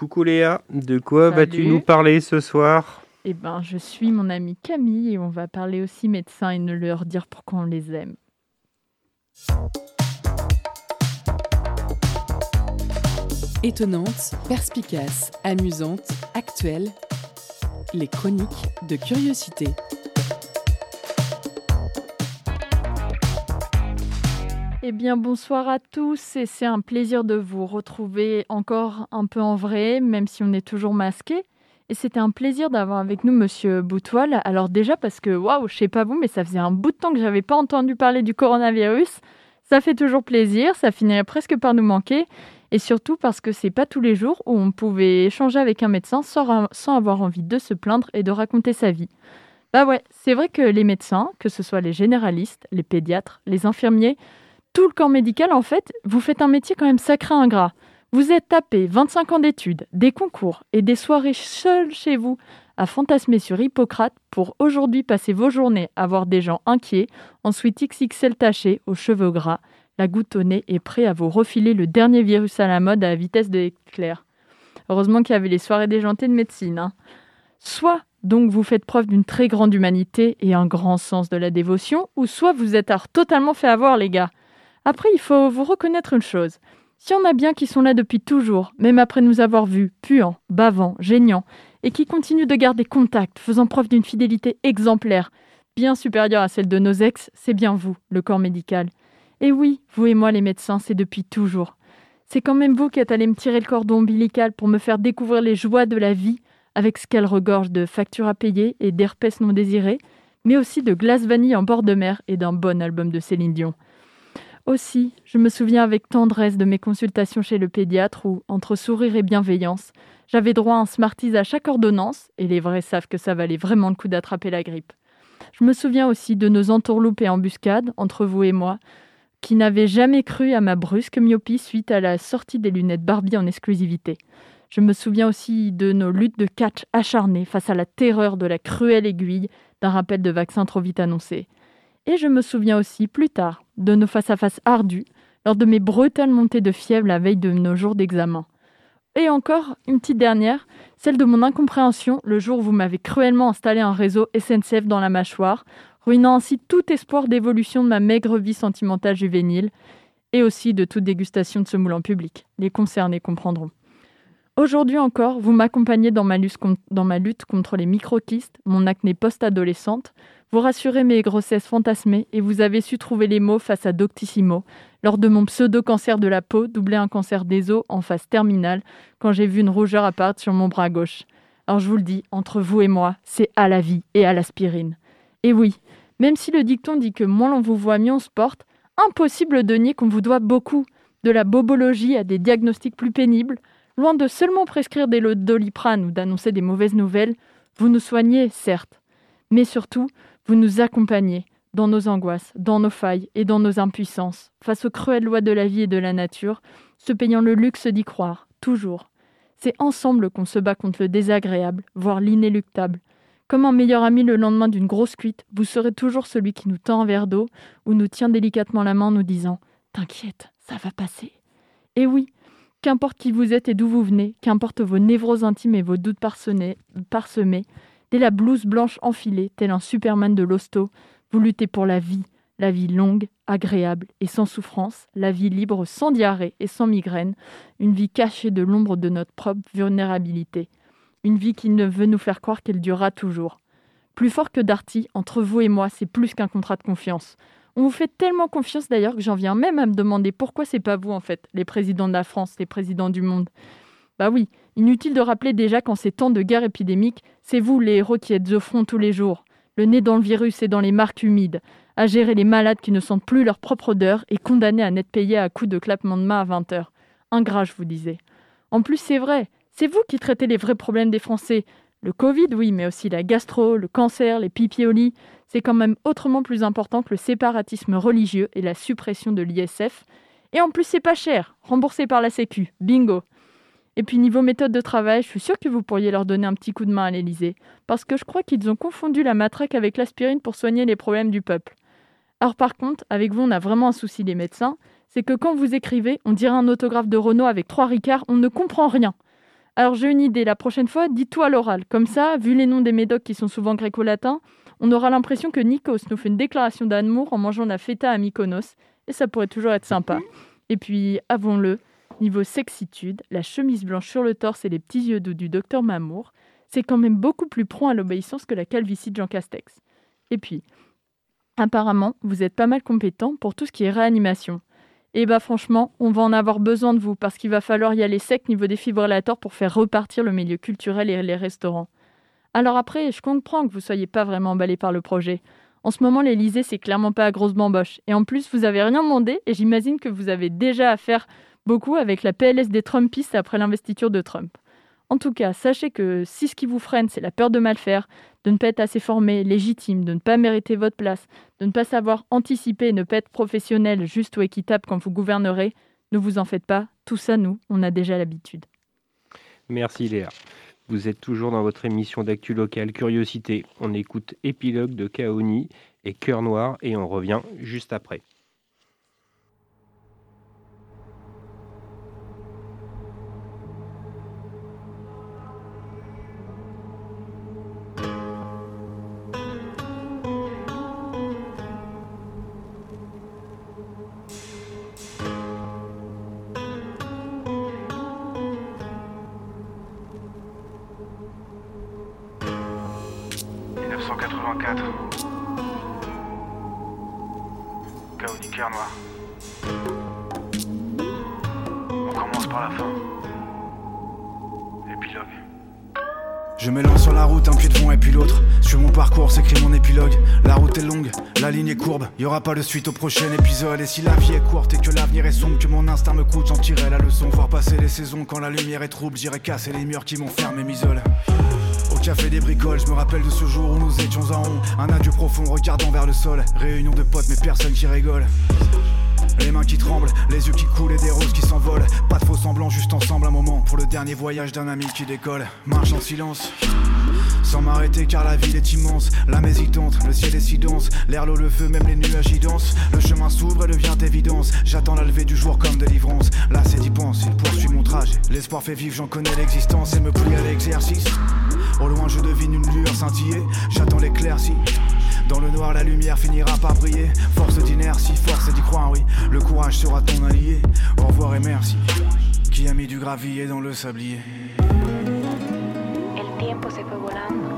Coucou Léa, de quoi vas-tu nous parler ce soir? Eh ben, je suis mon amie Camille et on va parler aussi médecins et ne leur dire pourquoi on les aime. Étonnante, perspicace, amusante, actuelle. Les chroniques de curiosité. Eh bien, bonsoir à tous et c'est un plaisir de vous retrouver encore un peu en vrai, même si on est toujours masqué. Et c'était un plaisir d'avoir avec nous Monsieur Boutoil. Alors déjà parce que, waouh, je sais pas vous, mais ça faisait un bout de temps que j'avais pas entendu parler du coronavirus. Ça fait toujours plaisir, ça finirait presque par nous manquer. Et surtout parce que c'est pas tous les jours où on pouvait échanger avec un médecin sans, sans avoir envie de se plaindre et de raconter sa vie. Bah ouais, c'est vrai que les médecins, que ce soit les généralistes, les pédiatres, les infirmiers, tout le corps médical, en fait, vous faites un métier quand même sacré ingrat. Vous êtes tapé 25 ans d'études, des concours et des soirées seuls chez vous à fantasmer sur Hippocrate pour aujourd'hui passer vos journées à voir des gens inquiets, ensuite XXL tachés, aux cheveux gras, la goutte au nez et prêts à vous refiler le dernier virus à la mode à la vitesse de l'éclair. Heureusement qu'il y avait les soirées déjantées de médecine. hein. Soit donc vous faites preuve d'une très grande humanité et un grand sens de la dévotion, ou soit vous êtes totalement fait avoir, les gars. Après, il faut vous reconnaître une chose. S'il y en a bien qui sont là depuis toujours, même après nous avoir vus, puants, bavants, gênants, et qui continuent de garder contact, faisant preuve d'une fidélité exemplaire, bien supérieure à celle de nos ex, c'est bien vous, le corps médical. Et oui, vous et moi les médecins, c'est depuis toujours. C'est quand même vous qui êtes allé me tirer le cordon ombilical pour me faire découvrir les joies de la vie, avec ce qu'elle regorge de factures à payer et d'herpès non désirés, mais aussi de glace vanille en bord de mer et d'un bon album de Céline Dion. Aussi, je me souviens avec tendresse de mes consultations chez le pédiatre où, entre sourire et bienveillance, j'avais droit à un à chaque ordonnance, et les vrais savent que ça valait vraiment le coup d'attraper la grippe. Je me souviens aussi de nos entourloupes et embuscades, entre vous et moi, qui n'avaient jamais cru à ma brusque myopie suite à la sortie des lunettes Barbie en exclusivité. Je me souviens aussi de nos luttes de catch acharnées face à la terreur de la cruelle aiguille d'un rappel de vaccin trop vite annoncé. Et je me souviens aussi, plus tard, de nos face-à-face ardus lors de mes brutales montées de fièvre la veille de nos jours d'examen. Et encore, une petite dernière, celle de mon incompréhension le jour où vous m'avez cruellement installé un réseau SNCF dans la mâchoire, ruinant ainsi tout espoir d'évolution de ma maigre vie sentimentale juvénile, et aussi de toute dégustation de ce moule en public. Les concernés comprendront. Aujourd'hui encore, vous m'accompagnez dans, ma lutte contre les microkystes, mon acné post-adolescente, vous rassurez mes grossesses fantasmées et vous avez su trouver les mots face à Doctissimo lors de mon pseudo-cancer de la peau doublé un cancer des os en phase terminale quand j'ai vu une rougeur apparaître sur mon bras gauche. Alors je vous le dis, entre vous et moi, c'est à la vie et à l'aspirine. Et oui, même si le dicton dit que moins l'on vous voit, mieux on se porte, impossible de nier qu'on vous doit beaucoup, de la bobologie à des diagnostics plus pénibles, loin de seulement prescrire des lots de doliprane ou d'annoncer des mauvaises nouvelles, vous nous soignez, certes, mais surtout, vous nous accompagnez dans nos angoisses, dans nos failles et dans nos impuissances, face aux cruelles lois de la vie et de la nature, se payant le luxe d'y croire, toujours. C'est ensemble qu'on se bat contre le désagréable, voire l'inéluctable. Comme un meilleur ami le lendemain d'une grosse cuite, vous serez toujours celui qui nous tend un verre d'eau ou nous tient délicatement la main en nous disant T'inquiète, ça va passer. Et oui, qu'importe qui vous êtes et d'où vous venez, qu'importe vos névroses intimes et vos doutes parsemés, parsemés, dès la blouse blanche enfilée, tel un Superman de l'hosto, vous luttez pour la vie, la vie longue, agréable et sans souffrance, la vie libre sans diarrhée et sans migraine, une vie cachée de l'ombre de notre propre vulnérabilité, une vie qui ne veut nous faire croire qu'elle durera toujours. Plus fort que Darty, entre vous et moi, c'est plus qu'un contrat de confiance. On vous fait tellement confiance d'ailleurs que j'en viens même à me demander pourquoi c'est pas vous en fait, les présidents de la France, les présidents du monde. Bah oui, inutile de rappeler déjà qu'en ces temps de guerre épidémique, c'est vous les héros qui êtes au front tous les jours, le nez dans le virus et dans les marques humides, à gérer les malades qui ne sentent plus leur propre odeur et condamnés à n'être payés à coups de clapement de main à 20 heures. Ingrat, je vous disais. En plus, c'est vrai, c'est vous qui traitez les vrais problèmes des Français. Le Covid, oui, mais aussi la gastro, le cancer, les pipi au lit. C'est quand même autrement plus important que le séparatisme religieux et la suppression de l'ISF. Et en plus, c'est pas cher, remboursé par la Sécu. Bingo. Et puis niveau méthode de travail, je suis sûre que vous pourriez leur donner un petit coup de main à l'Élysée, parce que je crois qu'ils ont confondu la matraque avec l'aspirine pour soigner les problèmes du peuple. Alors par contre, avec vous, on a vraiment un souci des médecins, c'est que quand vous écrivez, on dirait un autographe de Renault avec trois ricards, on ne comprend rien. Alors j'ai une idée, la prochaine fois, dis-toi l'oral. Comme ça, vu les noms des médocs qui sont souvent gréco-latins, on aura l'impression que Nikos nous fait une déclaration d'amour en mangeant la feta à Mykonos, et ça pourrait toujours être sympa. Et puis, avons-le, niveau sexitude, la chemise blanche sur le torse et les petits yeux doux du docteur Mamour, c'est quand même beaucoup plus prompt à l'obéissance que la calvitie de Jean Castex. Et puis, apparemment, vous êtes pas mal compétent pour tout ce qui est réanimation. Et bah franchement, on va en avoir besoin de vous parce qu'il va falloir y aller sec niveau défibrillateurs pour faire repartir le milieu culturel et les restaurants. Alors après, je comprends que vous soyez pas vraiment emballé par le projet. En ce moment, l'Elysée, c'est clairement pas à grosse bamboche. Et en plus, vous avez rien demandé et j'imagine que vous avez déjà à faire beaucoup avec la PLS des Trumpistes après l'investiture de Trump. En tout cas, sachez que si ce qui vous freine, c'est la peur de mal faire, de ne pas être assez formé, légitime, de ne pas mériter votre place, de ne pas savoir anticiper ne pas être professionnel, juste ou équitable quand vous gouvernerez, ne vous en faites pas, tout ça, nous, on a déjà l'habitude. Merci Léa. Vous êtes toujours dans votre émission d'actu locale Curiosité. On écoute Épilogue de Kaoni et Cœur Noir et on revient juste après. On commence par la fin. Épilogue. Je m'élance sur la route, un pied devant et puis l'autre. Sur mon parcours s'écrit mon épilogue. La route est longue, la ligne est courbe. Y aura pas de suite au prochain épisode. Et si la vie est courte et que l'avenir est sombre, que mon instinct me coûte, j'en tirerai la leçon. Voir passer les saisons quand la lumière est trouble. J'irai casser les murs qui m'enferment et m'isolent. Café des bricoles, je me rappelle de ce jour où nous étions en rond. Un adieu profond, regardant vers le sol. Réunion de potes, mais personne qui rigole. Les mains qui tremblent, les yeux qui coulent et des roses qui s'envolent. Pas de faux semblants, juste ensemble un moment pour le dernier voyage d'un ami qui décolle. Marche en silence. Sans m'arrêter car la ville est immense, y tente, le ciel est si dense, l'air, l'eau, le feu, même les nuages y dansent. Le chemin s'ouvre et devient évidence, j'attends la levée du jour comme délivrance. Là c'est d'y penser, poursuit mon trajet. L'espoir fait vivre, j'en connais l'existence et me plie à l'exercice. Au loin je devine une lueur scintiller, j'attends l'éclaircie. Dans le noir, la lumière finira par briller. Force d'inertie, force d'y croire, oui. Le courage sera ton allié. Au revoir et merci. Qui a mis du gravier dans le sablier? Se.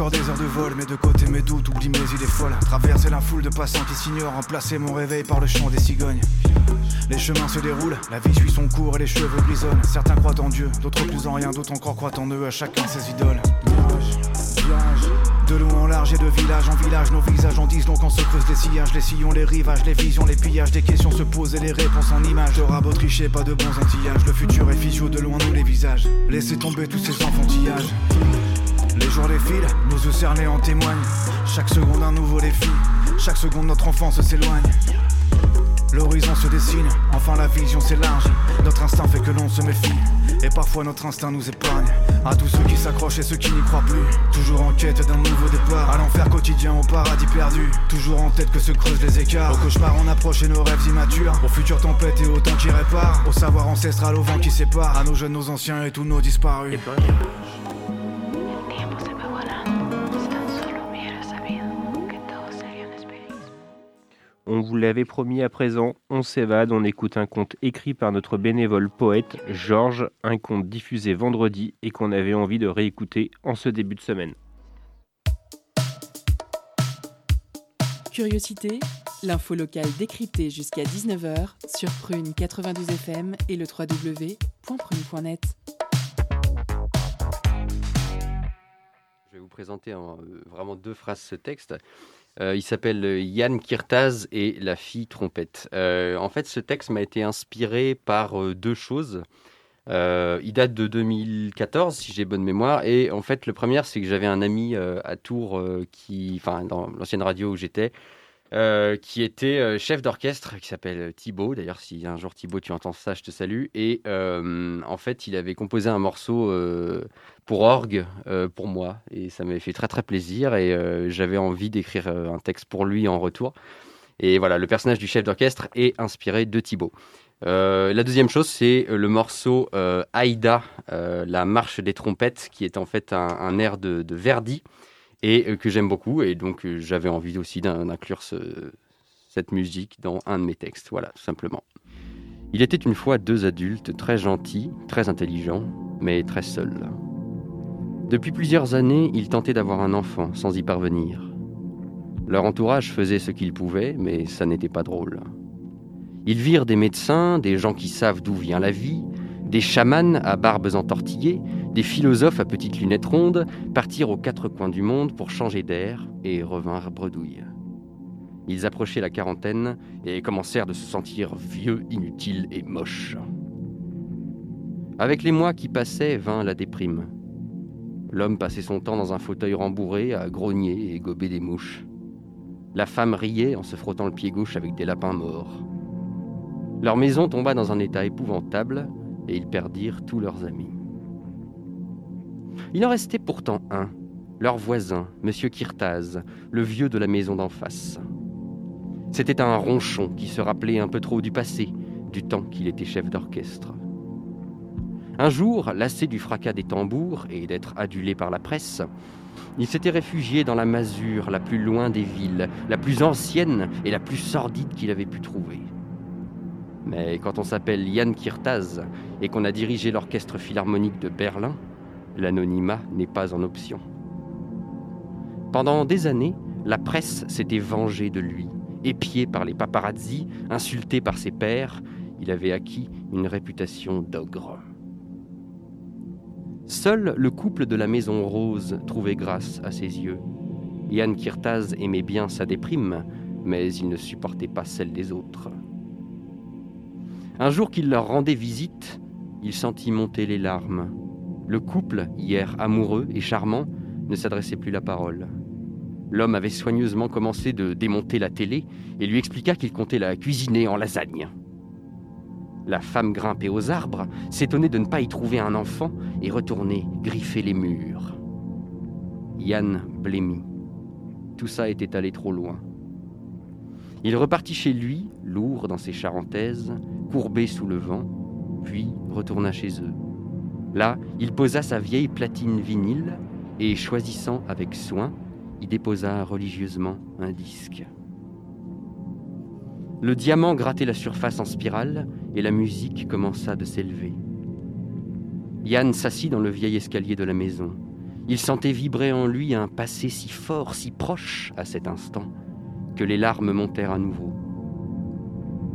Encore des heures de vol. Mets de côté mes doutes, oublie mes idées folles. Traverser la foule de passants qui s'ignorent, remplacer mon réveil par le chant des cigognes. Les chemins se déroulent, la vie suit son cours et les cheveux grisonnent. Certains croient en Dieu, d'autres plus en rien, d'autres encore croient en eux, à chacun ses idoles. De long en large et de village en village, nos visages en disent donc on se creuse les sillages, les sillons, les rivages, les visions, les pillages, des questions se posent et les réponses en images. De rabot triché, pas de bons antillages, le futur est physio de loin nous les visages. Laissez tomber tous ces enfantillages. Les jours défilent, nos yeux cernés en témoignent. Chaque seconde un nouveau défi, chaque seconde notre enfance s'éloigne. L'horizon se dessine, enfin la vision s'élargit. Notre instinct fait que l'on se méfie, et parfois notre instinct nous épargne. À tous ceux qui s'accrochent et ceux qui n'y croient plus, toujours en quête d'un nouveau départ. À l'enfer quotidien, au paradis perdu, toujours en tête que se creusent les écarts. Au cauchemar, on approche et nos rêves immatures. Aux futures tempêtes et au temps qui répare. Au savoir ancestral, au vent qui sépare. À nos jeunes, nos anciens et tous nos disparus. On vous l'avait promis à présent, on s'évade, on écoute un conte écrit par notre bénévole poète Georges, un conte diffusé vendredi et qu'on avait envie de réécouter en ce début de semaine. Curiosité, l'info locale décryptée jusqu'à 19h sur Prune 92 FM et le www.prune.net. Je vais vous présenter en euh, vraiment deux phrases ce texte. Euh, il s'appelle euh, Yann Kirtaz et la fille trompette. Euh, en fait, ce texte m'a été inspiré par deux choses. Il date de 2014, si j'ai bonne mémoire. Et en fait, le premier, c'est que j'avais un ami à Tours, qui, dans l'ancienne radio où j'étais, euh, qui était euh, chef d'orchestre, qui s'appelle Thibaut. D'ailleurs, si un jour Thibaut, tu entends ça, je te salue. Et euh, en fait, il avait composé un morceau euh, pour orgue euh, pour moi. Et ça m'avait fait très, très plaisir. Et euh, j'avais envie d'écrire euh, un texte pour lui en retour. Et voilà, le personnage du chef d'orchestre est inspiré de Thibaut. Euh, la deuxième chose, c'est euh, le morceau euh, Aïda, euh, la marche des trompettes, qui est en fait un, air de Verdi et euh, que j'aime beaucoup. Et donc, euh, j'avais envie aussi d'in- d'inclure ce- cette musique dans un de mes textes. Voilà, tout simplement. Il était une fois deux adultes très gentils, très intelligents, mais très seuls. Depuis plusieurs années, ils tentaient d'avoir un enfant sans y parvenir. Leur entourage faisait ce qu'il pouvait, mais ça n'était pas drôle. Ils virent des médecins, des gens qui savent d'où vient la vie, des chamans à barbes entortillées, des philosophes à petites lunettes rondes partir aux quatre coins du monde pour changer d'air et revinrent bredouilles. Ils approchaient la quarantaine et commencèrent de se sentir vieux, inutiles et moches. Avec les mois qui passaient vint la déprime. L'homme passait son temps dans un fauteuil rembourré à grogner et gober des mouches. La femme riait en se frottant le pied gauche avec des lapins morts. Leur maison tomba dans un état épouvantable et ils perdirent tous leurs amis. Il en restait pourtant un, leur voisin, M. Kirtaz, le vieux de la maison d'en face. C'était un ronchon qui se rappelait un peu trop du passé, du temps qu'il était chef d'orchestre. Un jour, lassé du fracas des tambours et d'être adulé par la presse, il s'était réfugié dans la masure la plus loin des villes, la plus ancienne et la plus sordide qu'il avait pu trouver. Mais quand on s'appelle Yann Kirtaz et qu'on a dirigé l'orchestre philharmonique de Berlin, l'anonymat n'est pas en option. Pendant des années, la presse s'était vengée de lui. Épié par les paparazzi, insulté par ses pairs, il avait acquis une réputation d'ogre. Seul le couple de la Maison Rose trouvait grâce à ses yeux. Yann Kirtaz aimait bien sa déprime, mais il ne supportait pas celle des autres. Un jour qu'il leur rendait visite, il sentit monter les larmes. Le couple, hier amoureux et charmant, ne s'adressait plus la parole. L'homme avait soigneusement commencé de démonter la télé et lui expliqua qu'il comptait la cuisiner en lasagne. La femme grimpait aux arbres, s'étonnait de ne pas y trouver un enfant et retournait griffer les murs. Yann blêmit. Tout ça était allé trop loin. Il repartit chez lui, lourd dans ses charentaises, courbé sous le vent, puis retourna chez eux. Là, il posa sa vieille platine vinyle et, choisissant avec soin, y déposa religieusement un disque. Le diamant grattait la surface en spirale et la musique commença de s'élever. Yann s'assit dans le vieil escalier de la maison. Il sentait vibrer en lui un passé si fort, si proche à cet instant, que les larmes montèrent à nouveau.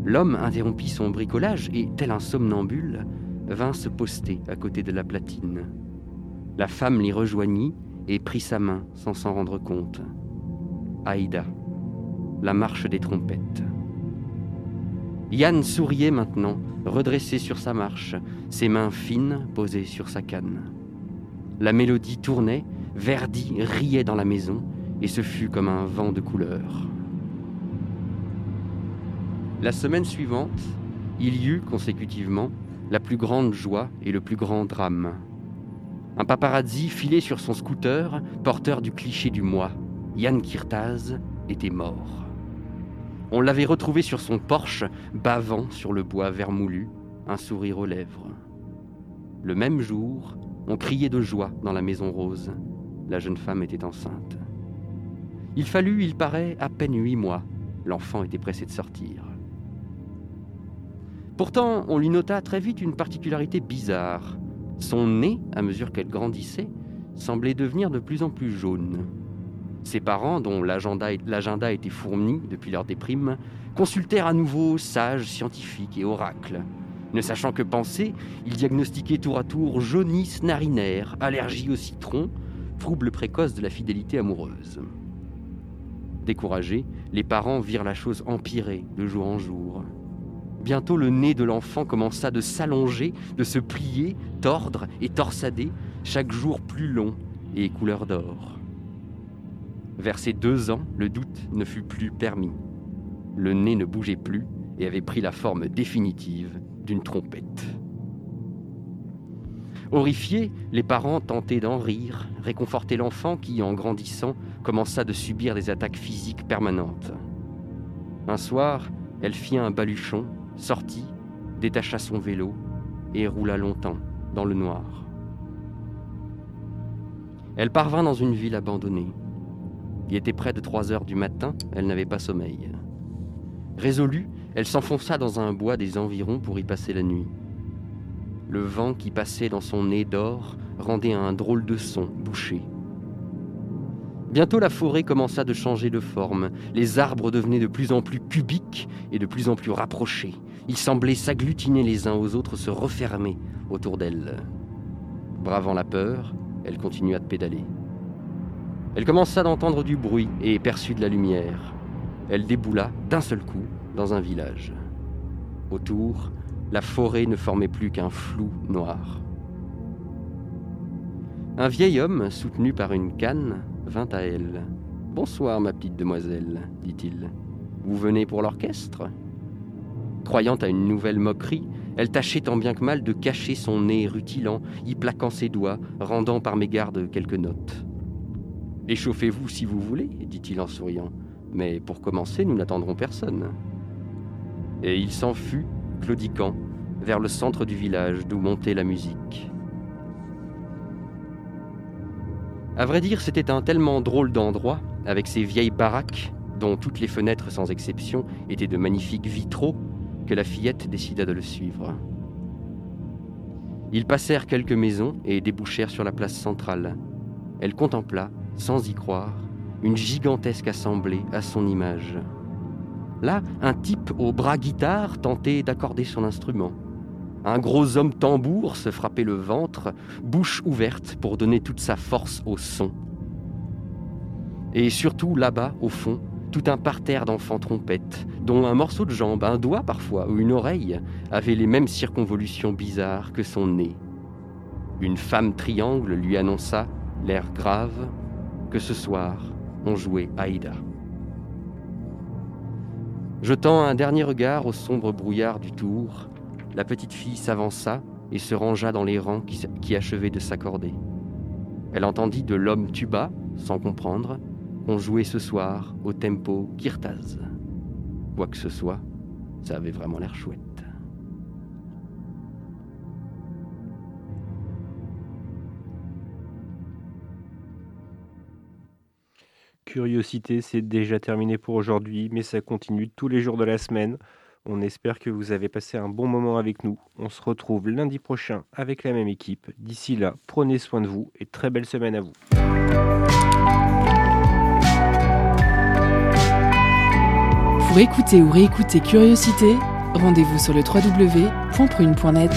L'homme interrompit son bricolage et, tel un somnambule, vint se poster à côté de la platine. La femme l'y rejoignit et prit sa main sans s'en rendre compte. Aïda, la marche des trompettes. Yann souriait maintenant, redressé sur sa marche, ses mains fines posées sur sa canne. La mélodie tournait, Verdi riait dans la maison, et ce fut comme un vent de couleur. La semaine suivante, il y eut consécutivement la plus grande joie et le plus grand drame. Un paparazzi filé sur son scooter, porteur du cliché du mois. Yann Kirtaz était mort. On l'avait retrouvé sur son porche, bavant sur le bois vermoulu, un sourire aux lèvres. Le même jour, on criait de joie dans la maison rose. La jeune femme était enceinte. Il fallut, il paraît, à peine huit mois. L'enfant était pressé de sortir. Pourtant, on lui nota très vite une particularité bizarre. Son nez, à mesure qu'elle grandissait, semblait devenir de plus en plus jaune. Ses parents, dont l'agenda était fourni depuis leur déprime, consultèrent à nouveau sages, scientifiques et oracles. Ne sachant que penser, ils diagnostiquaient tour à tour jaunisse narinaire, allergie au citron, trouble précoce de la fidélité amoureuse. Découragés, les parents virent la chose empirer de jour en jour. Bientôt le nez de l'enfant commença de s'allonger, de se plier, tordre et torsader, chaque jour plus long et couleur d'or. Vers ses deux ans, le doute ne fut plus permis. Le nez ne bougeait plus et avait pris la forme définitive d'une trompette. Horrifiés, les parents tentaient d'en rire, réconforter l'enfant qui, en grandissant, commença de subir des attaques physiques permanentes. Un soir, elle fit un baluchon, sortit, détacha son vélo et roula longtemps dans le noir. Elle parvint dans une ville abandonnée. Il était près de 3 heures du matin, elle n'avait pas sommeil. Résolue, elle s'enfonça dans un bois des environs pour y passer la nuit. Le vent qui passait dans son nez d'or rendait un drôle de son bouché. Bientôt la forêt commença de changer de forme. Les arbres devenaient de plus en plus cubiques et de plus en plus rapprochés. Ils semblaient s'agglutiner les uns aux autres, se refermer autour d'elle. Bravant la peur, elle continua de pédaler. Elle commença d'entendre du bruit et perçut de la lumière. Elle déboula d'un seul coup dans un village. Autour, la forêt ne formait plus qu'un flou noir. Un vieil homme, soutenu par une canne, vint à elle. Bonsoir, ma petite demoiselle, dit-il. Vous venez pour l'orchestre? Croyant à une nouvelle moquerie, elle tâchait tant bien que mal de cacher son nez rutilant, y plaquant ses doigts, rendant par mégarde quelques notes. Échauffez-vous si vous voulez, dit-il en souriant, mais pour commencer, nous n'attendrons personne. Et il s'en fut, claudiquant, vers le centre du village d'où montait la musique. À vrai dire, c'était un tellement drôle d'endroit, avec ses vieilles baraques, dont toutes les fenêtres sans exception étaient de magnifiques vitraux, que la fillette décida de le suivre. Ils passèrent quelques maisons et débouchèrent sur la place centrale. Elle contempla, sans y croire, une gigantesque assemblée à son image. Là, un type au bras guitare tentait d'accorder son instrument. Un gros homme tambour se frappait le ventre, bouche ouverte pour donner toute sa force au son. Et surtout là-bas, au fond, tout un parterre d'enfants trompettes, dont un morceau de jambe, un doigt parfois, ou une oreille, avait les mêmes circonvolutions bizarres que son nez. Une femme triangle lui annonça, l'air grave, que ce soir, on jouait Aïda. Jetant un dernier regard au sombre brouillard du tour, la petite fille s'avança et se rangea dans les rangs qui, achevaient de s'accorder. Elle entendit de l'homme tuba, sans comprendre, qu'on jouait ce soir au tempo kirtaz. Quoi que ce soit, ça avait vraiment l'air chouette. Curiosité, c'est déjà terminé pour aujourd'hui, mais ça continue tous les jours de la semaine. On espère que vous avez passé un bon moment avec nous. On se retrouve lundi prochain avec la même équipe. D'ici là, prenez soin de vous et très belle semaine à vous. Pour écouter ou réécouter Curiosité, rendez-vous sur le www.prune.net.